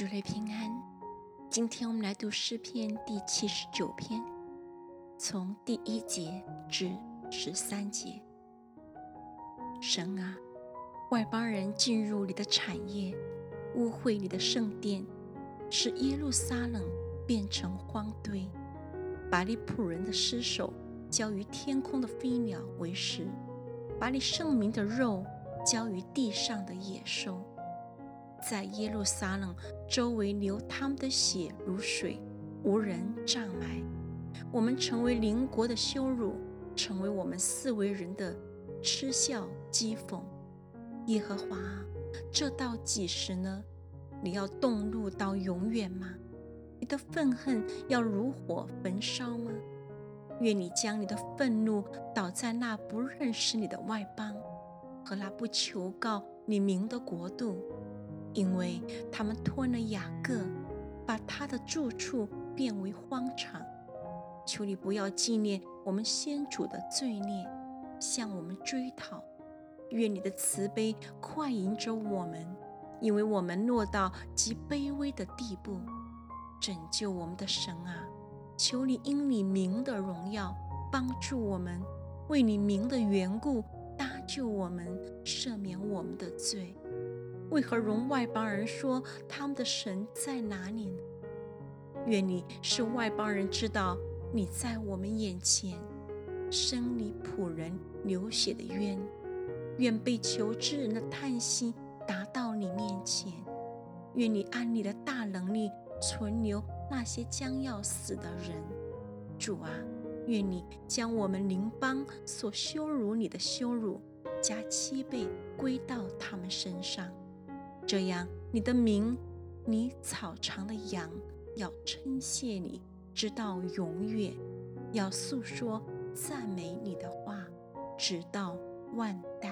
主内平安。今天我们来读诗篇第七十九篇，从第一节至十三节。神啊，外邦人进入你的产业，污秽你的圣殿，使耶路撒冷变成荒堆，把你仆人的尸首交于天空的飞鸟为食，把你圣明的肉交于地上的野兽。在耶路撒冷周围流他们的血如水，无人障埋。我们成为邻国的羞辱，成为我们四围人的嗤笑讥讽。耶和华，这到几时呢？你要动怒到永远吗？你的愤恨要如火焚烧吗？愿你将你的愤怒倒在那不认识你的外邦和那不求告你名的国度。因为他们吞了雅各，把他的住处变为荒场。求你不要纪念我们先主的罪孽，向我们追讨。愿你的慈悲快迎着我们，因为我们落到极卑微的地步。拯救我们的神啊，求你因你名的荣耀帮助我们，为你名的缘故搭救我们，赦免我们的罪。为何容外邦人说他们的神在哪里呢？愿你使外邦人知道你在我们眼前，生你仆人流血的冤。愿被求之人的叹息达到你面前。愿你按你的大能力存留那些将要死的人。主啊，愿你将我们邻邦所羞辱你的羞辱加七倍归到他们身上。这样，你的名，你草场的羊要称谢你，直到永远；要诉说赞美你的话，直到万代。